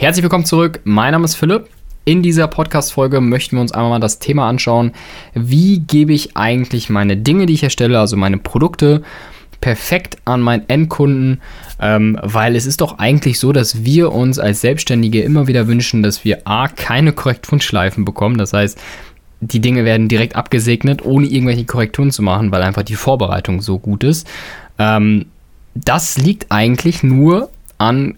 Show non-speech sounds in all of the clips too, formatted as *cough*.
Herzlich willkommen zurück. Mein Name ist Philipp. In dieser Podcast-Folge möchten wir uns einmal mal das Thema anschauen, wie gebe ich eigentlich meine Dinge, die ich erstelle, also meine Produkte, perfekt an meinen Endkunden, ähm, weil es ist doch eigentlich so, dass wir uns als Selbstständige immer wieder wünschen, dass wir A, keine Korrekturschleifen bekommen. Das heißt, die Dinge werden direkt abgesegnet, ohne irgendwelche Korrekturen zu machen, weil einfach die Vorbereitung so gut ist. Ähm, das liegt eigentlich nur an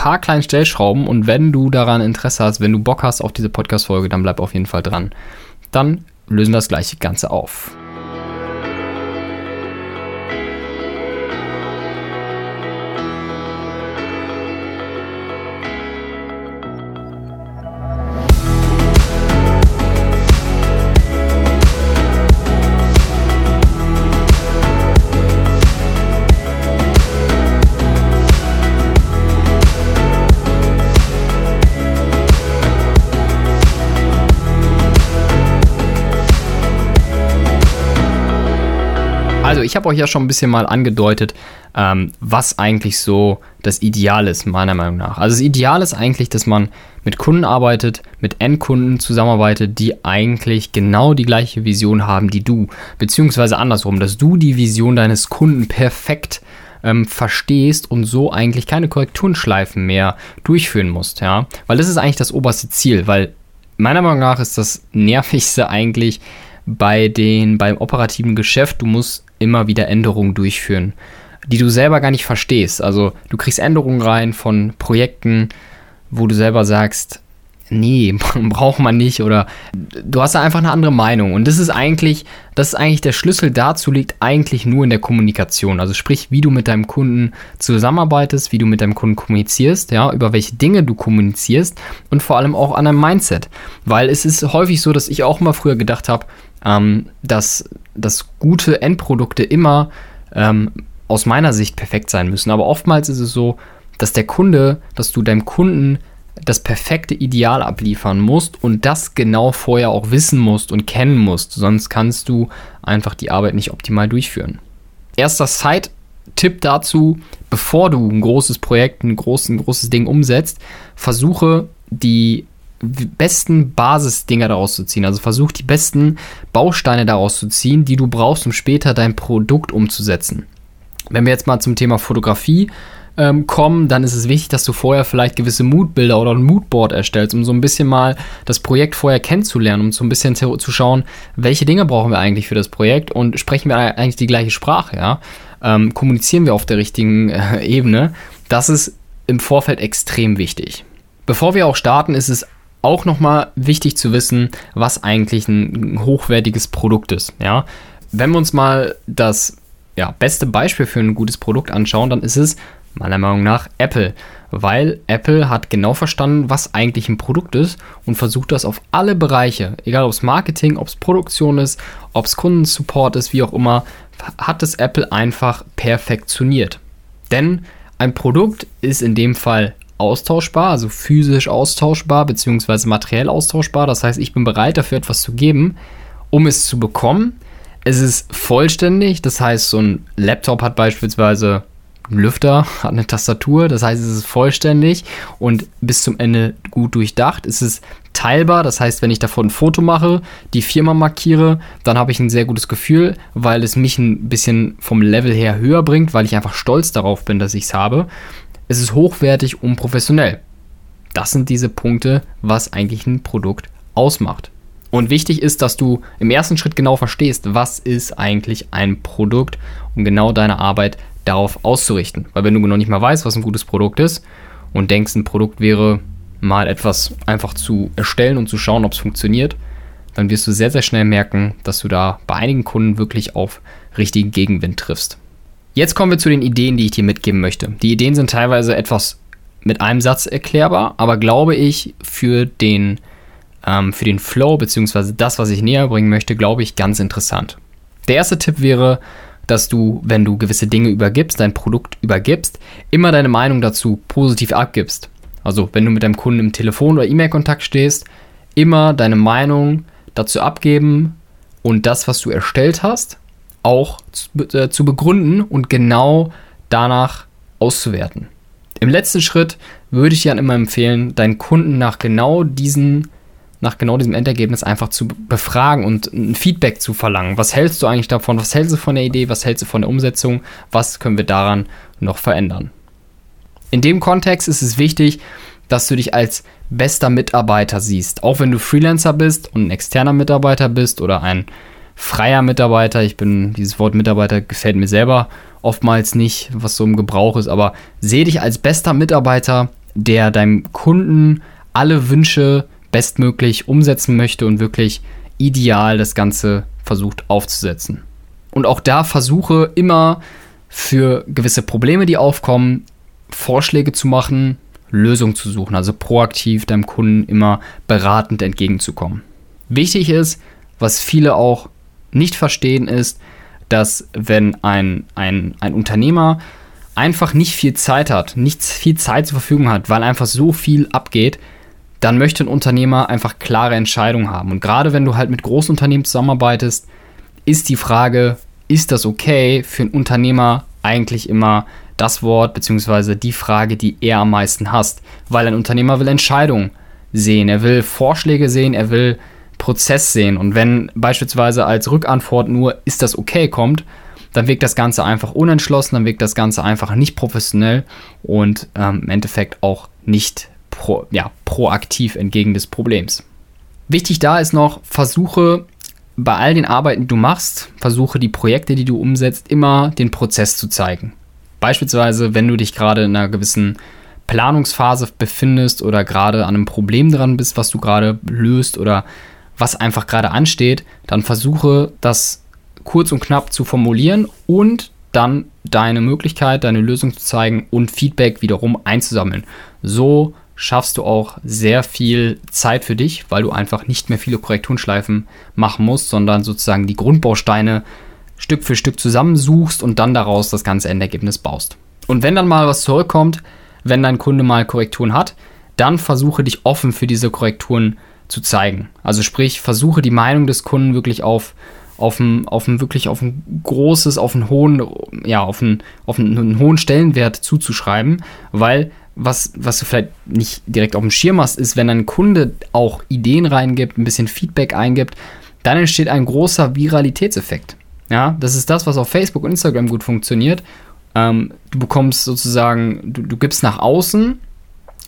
paar kleinen Stellschrauben und wenn du daran Interesse hast, wenn du Bock hast auf diese Podcast-Folge, dann bleib auf jeden Fall dran. Dann lösen wir das gleiche Ganze auf. Also ich habe euch ja schon ein bisschen mal angedeutet, ähm, was eigentlich so das Ideal ist, meiner Meinung nach. Also das Ideal ist eigentlich, dass man mit Kunden arbeitet, mit Endkunden zusammenarbeitet, die eigentlich genau die gleiche Vision haben, die du. Beziehungsweise andersrum, dass du die Vision deines Kunden perfekt ähm, verstehst und so eigentlich keine Korrekturenschleifen mehr durchführen musst, ja. Weil das ist eigentlich das oberste Ziel, weil meiner Meinung nach ist das Nervigste eigentlich bei den, beim operativen Geschäft, du musst immer wieder Änderungen durchführen, die du selber gar nicht verstehst. Also du kriegst Änderungen rein von Projekten, wo du selber sagst, nee, *laughs* braucht man nicht oder du hast da einfach eine andere Meinung. Und das ist eigentlich, das ist eigentlich der Schlüssel dazu liegt eigentlich nur in der Kommunikation, also sprich, wie du mit deinem Kunden zusammenarbeitest, wie du mit deinem Kunden kommunizierst, ja, über welche Dinge du kommunizierst und vor allem auch an deinem Mindset, weil es ist häufig so, dass ich auch mal früher gedacht habe, ähm, dass, dass gute Endprodukte immer ähm, aus meiner Sicht perfekt sein müssen, aber oftmals ist es so, dass der Kunde, dass du deinem Kunden das perfekte Ideal abliefern musst und das genau vorher auch wissen musst und kennen musst, sonst kannst du einfach die Arbeit nicht optimal durchführen. Erster Side-Tipp dazu, bevor du ein großes Projekt, ein, groß, großes Ding umsetzt, versuche die besten Basisdinger daraus zu ziehen. Also versuch die besten Bausteine daraus zu ziehen, die du brauchst, um später dein Produkt umzusetzen. Wenn wir jetzt mal zum Thema Fotografie ähm, kommen, dann ist es wichtig, dass du vorher vielleicht gewisse Moodbilder oder ein Moodboard erstellst, um so ein bisschen mal das Projekt vorher kennenzulernen, um so ein bisschen zu, zu schauen, welche Dinge brauchen wir eigentlich für das Projekt und sprechen wir eigentlich die gleiche Sprache, ja? Ähm, kommunizieren wir auf der richtigen äh, Ebene. Das ist im Vorfeld extrem wichtig. Bevor wir auch starten, ist es auch nochmal wichtig zu wissen, was eigentlich ein hochwertiges Produkt ist. Ja? Wenn wir uns mal das ja, beste Beispiel für ein gutes Produkt anschauen, dann ist es meiner Meinung nach Apple, weil Apple hat genau verstanden, was eigentlich ein Produkt ist und versucht das auf alle Bereiche, egal ob es Marketing, ob es Produktion ist, ob es Kundensupport ist, wie auch immer, hat es Apple einfach perfektioniert. Denn ein Produkt ist in dem Fall austauschbar, also physisch austauschbar bzw. materiell austauschbar. Das heißt, ich bin bereit dafür etwas zu geben, um es zu bekommen. Es ist vollständig, das heißt, so ein Laptop hat beispielsweise einen Lüfter, hat eine Tastatur, das heißt, es ist vollständig und bis zum Ende gut durchdacht. Es ist teilbar, das heißt, wenn ich davon ein Foto mache, die Firma markiere, dann habe ich ein sehr gutes Gefühl, weil es mich ein bisschen vom Level her höher bringt, weil ich einfach stolz darauf bin, dass ich es habe. Es ist hochwertig und professionell. Das sind diese Punkte, was eigentlich ein Produkt ausmacht. Und wichtig ist, dass du im ersten Schritt genau verstehst, was ist eigentlich ein Produkt, um genau deine Arbeit darauf auszurichten. Weil wenn du noch nicht mal weißt, was ein gutes Produkt ist und denkst, ein Produkt wäre mal etwas einfach zu erstellen und zu schauen, ob es funktioniert, dann wirst du sehr, sehr schnell merken, dass du da bei einigen Kunden wirklich auf richtigen Gegenwind triffst. Jetzt kommen wir zu den Ideen, die ich dir mitgeben möchte. Die Ideen sind teilweise etwas mit einem Satz erklärbar, aber glaube ich, für den, ähm, für den Flow bzw. das, was ich näher bringen möchte, glaube ich, ganz interessant. Der erste Tipp wäre, dass du, wenn du gewisse Dinge übergibst, dein Produkt übergibst, immer deine Meinung dazu positiv abgibst. Also wenn du mit deinem Kunden im Telefon- oder E-Mail-Kontakt stehst, immer deine Meinung dazu abgeben und das, was du erstellt hast, auch zu, äh, zu begründen und genau danach auszuwerten. Im letzten Schritt würde ich dir dann immer empfehlen, deinen Kunden nach genau diesen nach genau diesem Endergebnis einfach zu befragen und ein Feedback zu verlangen. Was hältst du eigentlich davon? Was hältst du von der Idee? Was hältst du von der Umsetzung? Was können wir daran noch verändern? In dem Kontext ist es wichtig, dass du dich als bester Mitarbeiter siehst. Auch wenn du Freelancer bist und ein externer Mitarbeiter bist oder ein freier Mitarbeiter. Ich bin, dieses Wort Mitarbeiter gefällt mir selber oftmals nicht, was so im Gebrauch ist, aber sehe dich als bester Mitarbeiter, der deinem Kunden alle Wünsche bestmöglich umsetzen möchte und wirklich ideal das Ganze versucht aufzusetzen. Und auch da versuche immer für gewisse Probleme, die aufkommen, Vorschläge zu machen, Lösungen zu suchen, also proaktiv deinem Kunden immer beratend entgegenzukommen. Wichtig ist, was viele auch nicht verstehen, ist, dass wenn ein, ein, ein Unternehmer einfach nicht viel Zeit hat, nicht viel Zeit zur Verfügung hat, weil einfach so viel abgeht, dann möchte ein Unternehmer einfach klare Entscheidungen haben. Und gerade wenn du halt mit großen Unternehmen zusammenarbeitest, ist die Frage, ist das okay für einen Unternehmer eigentlich immer das Wort bzw. die Frage, die er am meisten hasst. Weil ein Unternehmer will Entscheidungen sehen, er will Vorschläge sehen, er will Prozess sehen. Und wenn beispielsweise als Rückantwort nur ist das okay kommt, dann wirkt das Ganze einfach unentschlossen, dann wirkt das Ganze einfach nicht professionell und ähm, im Endeffekt auch nicht pro, ja, proaktiv entgegen des Problems. Wichtig da ist noch, versuche bei all den Arbeiten, die du machst, versuche die Projekte, die du umsetzt, immer den Prozess zu zeigen. Beispielsweise, wenn du dich gerade in einer gewissen Planungsphase befindest oder gerade an einem Problem dran bist, was du gerade löst oder was einfach gerade ansteht, dann versuche das kurz und knapp zu formulieren und dann deine Möglichkeit, deine Lösung zu zeigen und Feedback wiederum einzusammeln. So schaffst du auch sehr viel Zeit für dich, weil du einfach nicht mehr viele Korrekturschleifen machen musst, sondern sozusagen die Grundbausteine Stück für Stück zusammensuchst und dann daraus das ganze Endergebnis baust. Und wenn dann mal was zurückkommt, wenn dein Kunde mal Korrekturen hat, dann versuche dich offen für diese Korrekturen zu zeigen. Also sprich, versuche die Meinung des Kunden wirklich auf auf ein, auf ein wirklich auf ein großes, auf einen hohen, ja, auf einen, auf einen hohen Stellenwert zuzuschreiben, weil was, was du vielleicht nicht direkt auf dem Schirm hast, ist, wenn ein Kunde auch Ideen reingibt, ein bisschen Feedback eingibt, dann entsteht ein großer Viralitätseffekt. Ja, das ist das, was auf Facebook und Instagram gut funktioniert. Ähm, du bekommst sozusagen, du, du gibst nach außen,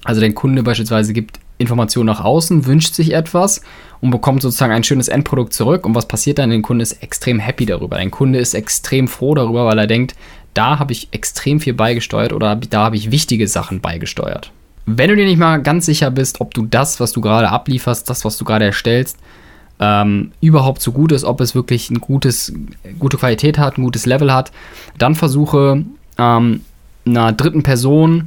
also dein Kunde beispielsweise gibt Informationen nach außen, wünscht sich etwas und bekommt sozusagen ein schönes Endprodukt zurück. Und was passiert dann? Der Kunde ist extrem happy darüber. Dein Kunde ist extrem froh darüber, weil er denkt, da habe ich extrem viel beigesteuert oder da habe ich wichtige Sachen beigesteuert. Wenn du dir nicht mal ganz sicher bist, ob du das, was du gerade ablieferst, das, was du gerade erstellst, ähm, überhaupt so gut ist, ob es wirklich ein gutes, gute Qualität hat, ein gutes Level hat, dann versuche ähm, einer dritten Person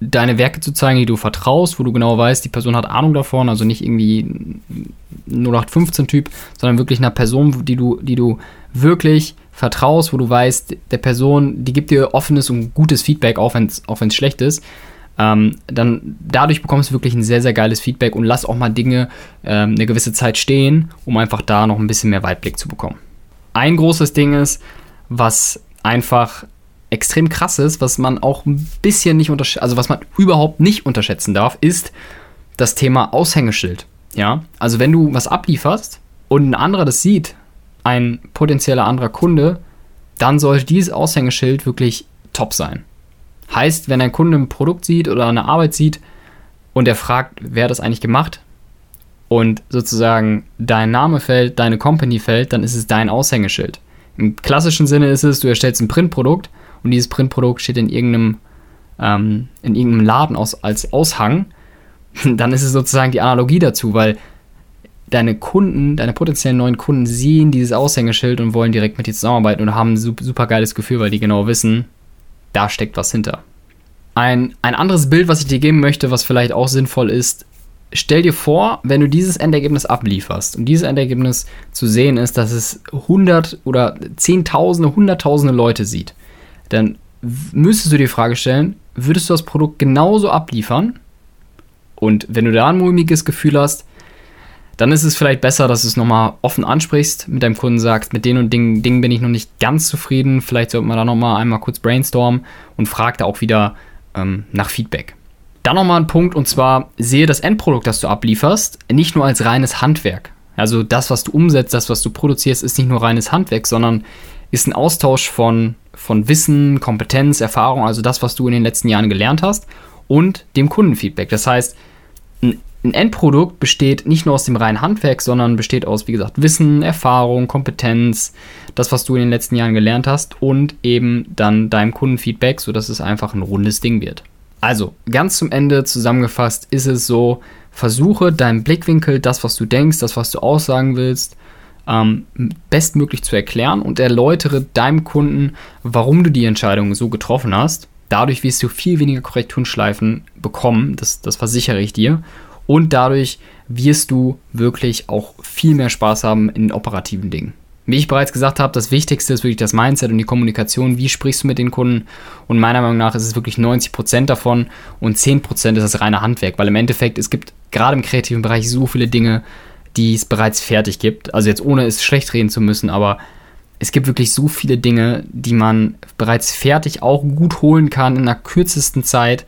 deine Werke zu zeigen, die du vertraust, wo du genau weißt, die Person hat Ahnung davon, also nicht irgendwie 0815-Typ, sondern wirklich einer Person, die du, die du wirklich vertraust, wo du weißt, der Person, die gibt dir offenes und gutes Feedback, auch wenn es auch schlecht ist, ähm, dann dadurch bekommst du wirklich ein sehr, sehr geiles Feedback und lass auch mal Dinge ähm, eine gewisse Zeit stehen, um einfach da noch ein bisschen mehr Weitblick zu bekommen. Ein großes Ding ist, was einfach extrem krass ist, was man auch ein bisschen nicht unterschätzen, also was man überhaupt nicht unterschätzen darf, ist das Thema Aushängeschild. Ja, also wenn du was ablieferst und ein anderer das sieht, ein potenzieller anderer Kunde, dann sollte dieses Aushängeschild wirklich top sein. Heißt, wenn ein Kunde ein Produkt sieht oder eine Arbeit sieht und er fragt, wer das eigentlich gemacht und sozusagen dein Name fällt, deine Company fällt, dann ist es dein Aushängeschild. Im klassischen Sinne ist es, du erstellst ein Printprodukt und dieses Printprodukt steht in irgendeinem, ähm, in irgendeinem Laden aus, als Aushang, *laughs* dann ist es sozusagen die Analogie dazu, weil deine Kunden, deine potenziellen neuen Kunden sehen dieses Aushängeschild und wollen direkt mit dir zusammenarbeiten und haben ein super, geiles Gefühl, weil die genau wissen, da steckt was hinter. Ein, ein anderes Bild, was ich dir geben möchte, was vielleicht auch sinnvoll ist, stell dir vor, wenn du dieses Endergebnis ablieferst und dieses Endergebnis zu sehen ist, dass es 100 oder Zehntausende, Hunderttausende Leute sieht, dann müsstest du dir die Frage stellen, würdest du das Produkt genauso abliefern? Und wenn du da ein mulmiges Gefühl hast, dann ist es vielleicht besser, dass du es nochmal offen ansprichst, mit deinem Kunden sagst, mit den und den Dingen bin ich noch nicht ganz zufrieden. Vielleicht sollte man da nochmal einmal kurz brainstormen und fragt da auch wieder ähm, nach Feedback. Dann nochmal ein Punkt und zwar sehe das Endprodukt, das du ablieferst, nicht nur als reines Handwerk. Also das, was du umsetzt, das, was du produzierst, ist nicht nur reines Handwerk, sondern ist ein Austausch von, von Wissen, Kompetenz, Erfahrung, also das, was du in den letzten Jahren gelernt hast und dem Kundenfeedback. Das heißt, ein, Endprodukt besteht nicht nur aus dem reinen Handwerk, sondern besteht aus, wie gesagt, Wissen, Erfahrung, Kompetenz, das, was du in den letzten Jahren gelernt hast und eben dann deinem Kundenfeedback, sodass es einfach ein rundes Ding wird. Also, ganz zum Ende zusammengefasst ist es so, versuche deinen Blickwinkel, das, was du denkst, das, was du aussagen willst, ähm, bestmöglich zu erklären und erläutere deinem Kunden, warum du die Entscheidung so getroffen hast. Dadurch wirst du viel weniger Korrekturschleifen bekommen, das, das versichere ich dir. Und dadurch wirst du wirklich auch viel mehr Spaß haben in operativen Dingen. Wie ich bereits gesagt habe, das Wichtigste ist wirklich das Mindset und die Kommunikation. Wie sprichst du mit den Kunden? Und meiner Meinung nach ist es wirklich 90% davon und 10% ist das reine Handwerk, weil im Endeffekt es gibt gerade im kreativen Bereich so viele Dinge, die es bereits fertig gibt. Also jetzt ohne es schlecht reden zu müssen, aber es gibt wirklich so viele Dinge, die man bereits fertig auch gut holen kann in der kürzesten Zeit,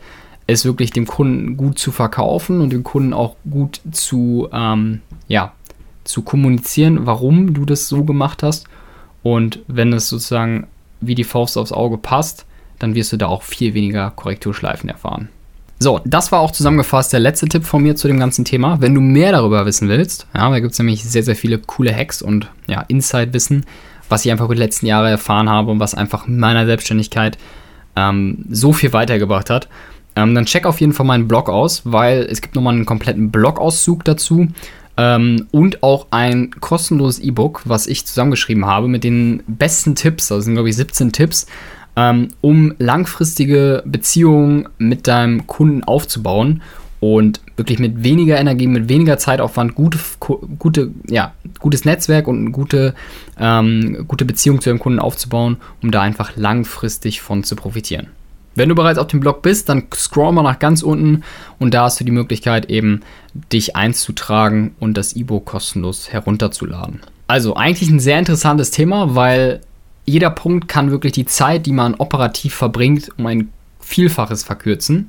es wirklich dem Kunden gut zu verkaufen und dem Kunden auch gut zu, ähm, ja, zu kommunizieren, warum du das so gemacht hast. Und wenn es sozusagen wie die Faust aufs Auge passt, dann wirst du da auch viel weniger Korrekturschleifen erfahren. So, das war auch zusammengefasst der letzte Tipp von mir zu dem ganzen Thema. Wenn du mehr darüber wissen willst, ja, da gibt es nämlich sehr, sehr viele coole Hacks und ja, Inside-Wissen, was ich einfach über die letzten Jahre erfahren habe und was einfach meiner Selbstständigkeit ähm, so viel weitergebracht hat. Ähm, dann check auf jeden Fall meinen Blog aus, weil es gibt nochmal einen kompletten Blogauszug dazu ähm, und auch ein kostenloses E-Book, was ich zusammengeschrieben habe mit den besten Tipps, das sind glaube ich 17 Tipps, ähm, um langfristige Beziehungen mit deinem Kunden aufzubauen und wirklich mit weniger Energie, mit weniger Zeitaufwand gute, gute, ja, gutes Netzwerk und eine gute, ähm, gute Beziehung zu deinem Kunden aufzubauen, um da einfach langfristig von zu profitieren. Wenn du bereits auf dem Blog bist, dann scroll mal nach ganz unten und da hast du die Möglichkeit eben dich einzutragen und das E-Book kostenlos herunterzuladen. Also eigentlich ein sehr interessantes Thema, weil jeder Punkt kann wirklich die Zeit, die man operativ verbringt, um ein Vielfaches verkürzen.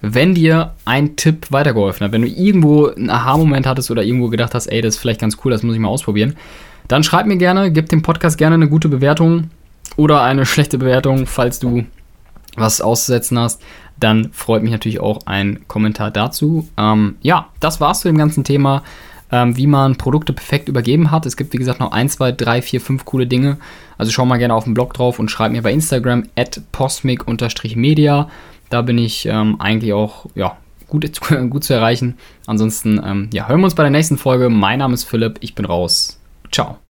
Wenn dir ein Tipp weitergeholfen hat, wenn du irgendwo einen Aha-Moment hattest oder irgendwo gedacht hast, ey, das ist vielleicht ganz cool, das muss ich mal ausprobieren, dann schreib mir gerne, gib dem Podcast gerne eine gute Bewertung oder eine schlechte Bewertung, falls du was auszusetzen hast, dann freut mich natürlich auch ein Kommentar dazu. Ähm, ja, das war's zu dem ganzen Thema, ähm, wie man Produkte perfekt übergeben hat. Es gibt, wie gesagt, noch 1, 2, 3, 4, 5 coole Dinge. Also schau mal gerne auf den Blog drauf und schreib mir bei Instagram at posmic-media. Da bin ich ähm, eigentlich auch ja, gut, *laughs* gut zu erreichen. Ansonsten, ähm, ja, hören wir uns bei der nächsten Folge. Mein Name ist Philipp, ich bin raus. Ciao.